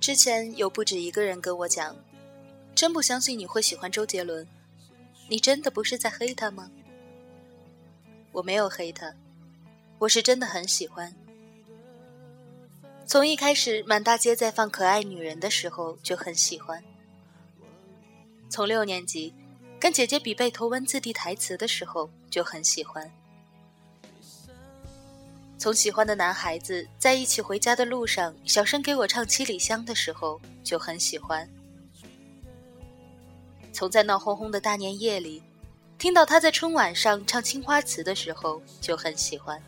之前有不止一个人跟我讲，真不相信你会喜欢周杰伦，你真的不是在黑他吗？我没有黑他，我是真的很喜欢。从一开始满大街在放可爱女人的时候就很喜欢，从六年级跟姐姐比背头文字 D 台词的时候就很喜欢。从喜欢的男孩子在一起回家的路上，小声给我唱《七里香》的时候，就很喜欢；从在闹哄哄的大年夜里，听到他在春晚上唱《青花瓷》的时候，就很喜欢。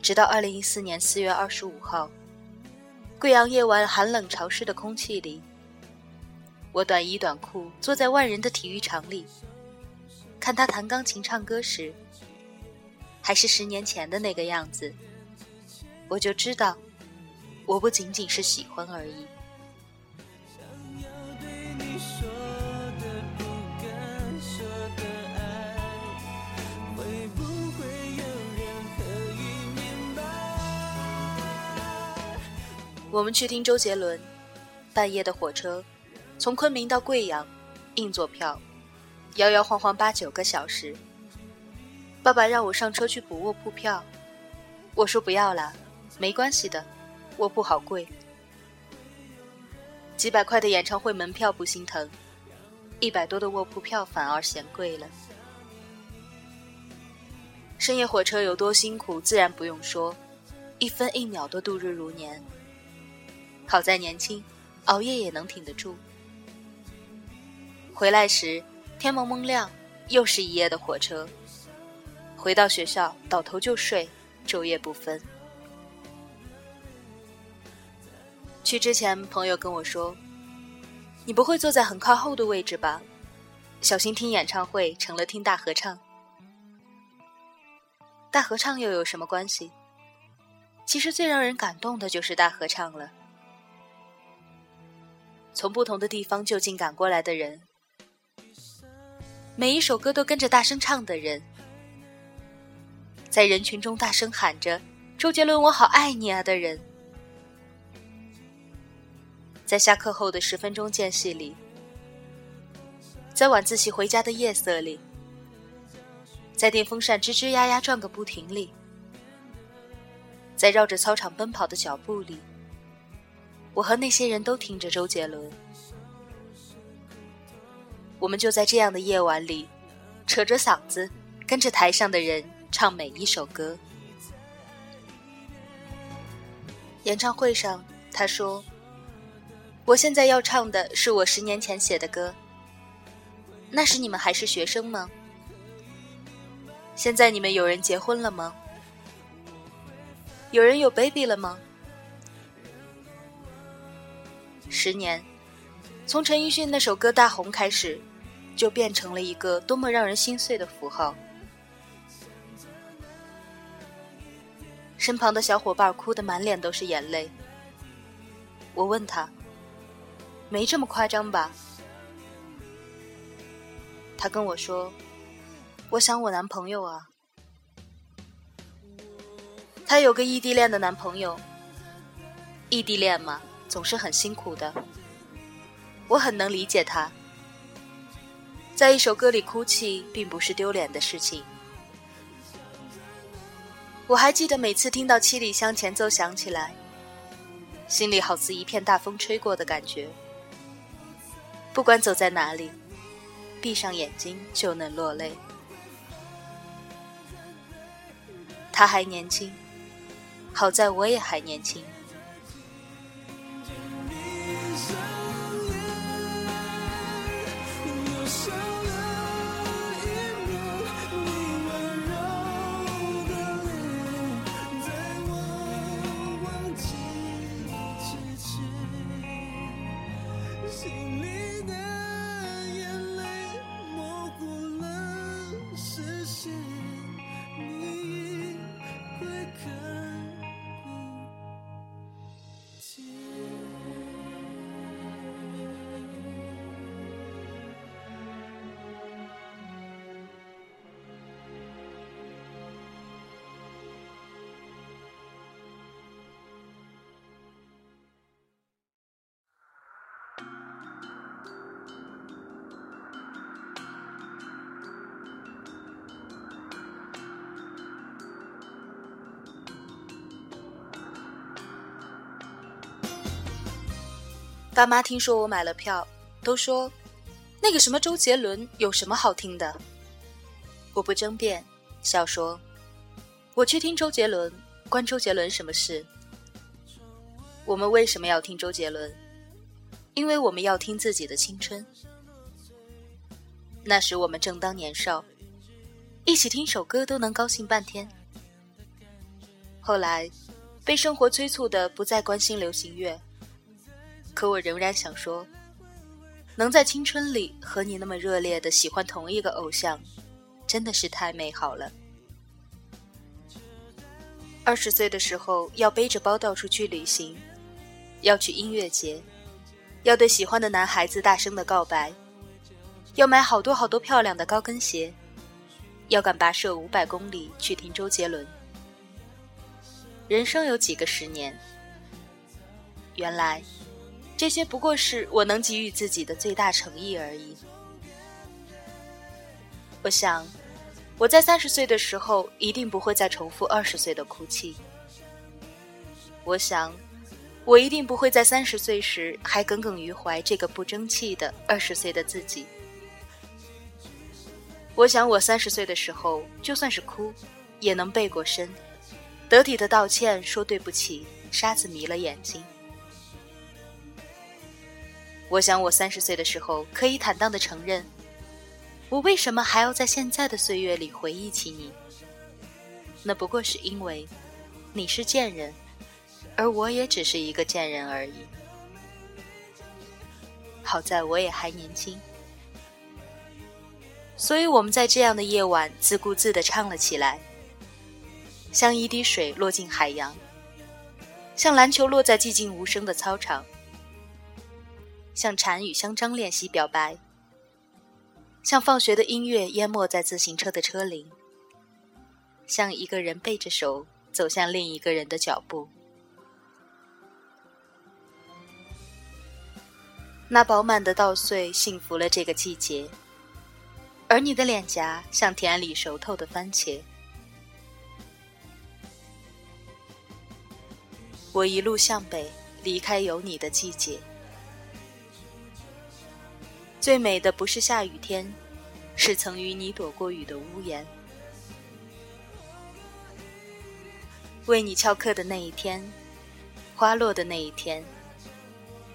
直到二零一四年四月二十五号，贵阳夜晚寒冷潮湿的空气里，我短衣短裤坐在万人的体育场里，看他弹钢琴唱歌时。还是十年前的那个样子，我就知道，我不仅仅是喜欢而已。我们去听周杰伦，半夜的火车，从昆明到贵阳，硬座票，摇摇晃晃八九个小时。爸爸让我上车去补卧铺票，我说不要了，没关系的，卧铺好贵。几百块的演唱会门票不心疼，一百多的卧铺票反而嫌贵了。深夜火车有多辛苦，自然不用说，一分一秒都度日如年。好在年轻，熬夜也能挺得住。回来时天蒙蒙亮，又是一夜的火车。回到学校，倒头就睡，昼夜不分。去之前，朋友跟我说：“你不会坐在很靠后的位置吧？小心听演唱会成了听大合唱。大合唱又有什么关系？其实最让人感动的就是大合唱了。从不同的地方就近赶过来的人，每一首歌都跟着大声唱的人。”在人群中大声喊着“周杰伦，我好爱你啊”的人，在下课后的十分钟间隙里，在晚自习回家的夜色里，在电风扇吱吱呀呀转个不停里，在绕着操场奔跑的脚步里，我和那些人都听着周杰伦。我们就在这样的夜晚里，扯着嗓子跟着台上的人。唱每一首歌。演唱会上，他说：“我现在要唱的是我十年前写的歌。那时你们还是学生吗？现在你们有人结婚了吗？有人有 baby 了吗？十年，从陈奕迅那首歌大红开始，就变成了一个多么让人心碎的符号。”身旁的小伙伴哭得满脸都是眼泪。我问他：“没这么夸张吧？”他跟我说：“我想我男朋友啊。他有个异地恋的男朋友。异地恋嘛，总是很辛苦的。我很能理解他，在一首歌里哭泣，并不是丢脸的事情。”我还记得每次听到《七里香》前奏响起来，心里好似一片大风吹过的感觉。不管走在哪里，闭上眼睛就能落泪。他还年轻，好在我也还年轻。爸妈听说我买了票，都说那个什么周杰伦有什么好听的。我不争辩，笑说：“我去听周杰伦，关周杰伦什么事？”我们为什么要听周杰伦？因为我们要听自己的青春。那时我们正当年少，一起听首歌都能高兴半天。后来，被生活催促的不再关心流行乐。可我仍然想说，能在青春里和你那么热烈的喜欢同一个偶像，真的是太美好了。二十岁的时候要背着包到处去旅行，要去音乐节，要对喜欢的男孩子大声的告白，要买好多好多漂亮的高跟鞋，要敢跋涉五百公里去听周杰伦。人生有几个十年？原来。这些不过是我能给予自己的最大诚意而已。我想，我在三十岁的时候一定不会再重复二十岁的哭泣。我想，我一定不会在三十岁时还耿耿于怀这个不争气的二十岁的自己。我想，我三十岁的时候，就算是哭，也能背过身，得体的道歉，说对不起，沙子迷了眼睛。我想，我三十岁的时候可以坦荡的承认，我为什么还要在现在的岁月里回忆起你？那不过是因为，你是贱人，而我也只是一个贱人而已。好在我也还年轻，所以我们在这样的夜晚自顾自的唱了起来，像一滴水落进海洋，像篮球落在寂静无声的操场。向蝉与香樟练习表白，像放学的音乐淹没在自行车的车铃，像一个人背着手走向另一个人的脚步。那饱满的稻穗幸福了这个季节，而你的脸颊像田里熟透的番茄。我一路向北，离开有你的季节。最美的不是下雨天，是曾与你躲过雨的屋檐。为你翘课的那一天，花落的那一天，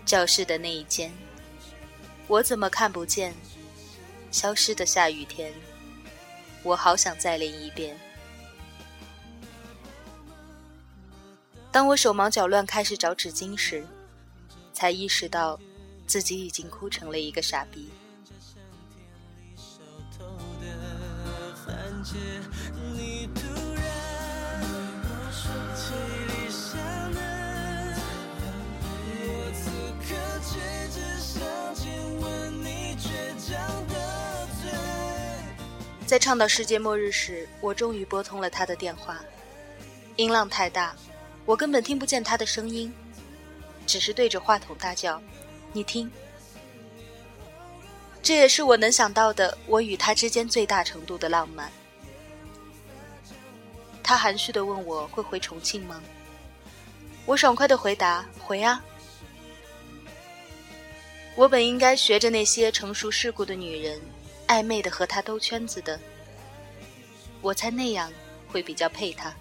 教室的那一间，我怎么看不见消失的下雨天？我好想再淋一遍。当我手忙脚乱开始找纸巾时，才意识到。自己已经哭成了一个傻逼。在唱到世界末日时，我终于拨通了他的电话，音浪太大，我根本听不见他的声音，只是对着话筒大叫。你听，这也是我能想到的我与他之间最大程度的浪漫。他含蓄的问我会回重庆吗？我爽快的回答：回啊！我本应该学着那些成熟世故的女人，暧昧的和他兜圈子的。我猜那样会比较配他。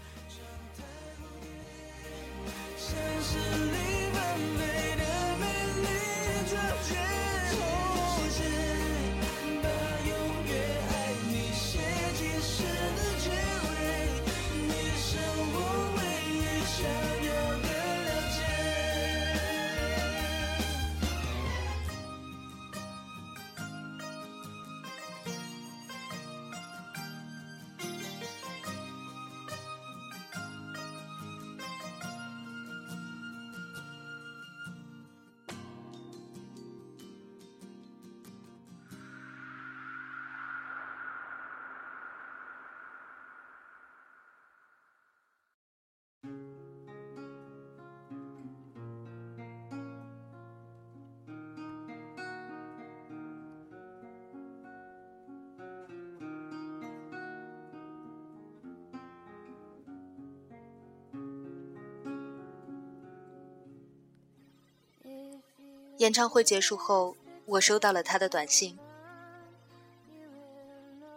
演唱会结束后，我收到了他的短信。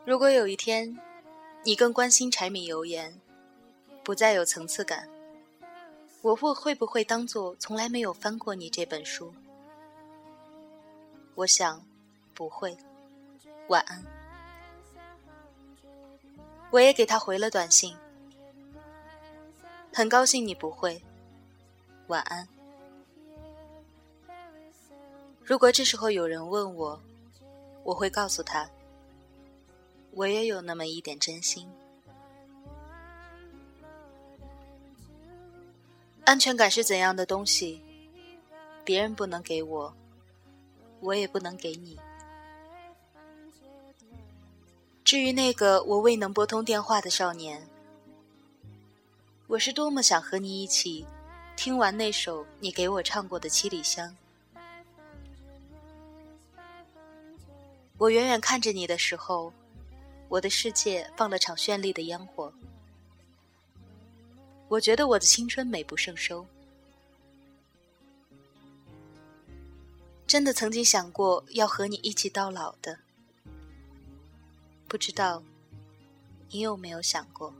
如果有一天，你更关心柴米油盐，不再有层次感，我会会不会当做从来没有翻过你这本书？我想，不会。晚安。我也给他回了短信，很高兴你不会。晚安。如果这时候有人问我，我会告诉他，我也有那么一点真心。安全感是怎样的东西？别人不能给我，我也不能给你。至于那个我未能拨通电话的少年，我是多么想和你一起听完那首你给我唱过的《七里香》。我远远看着你的时候，我的世界放了场绚丽的烟火。我觉得我的青春美不胜收，真的曾经想过要和你一起到老的。不知道，你有没有想过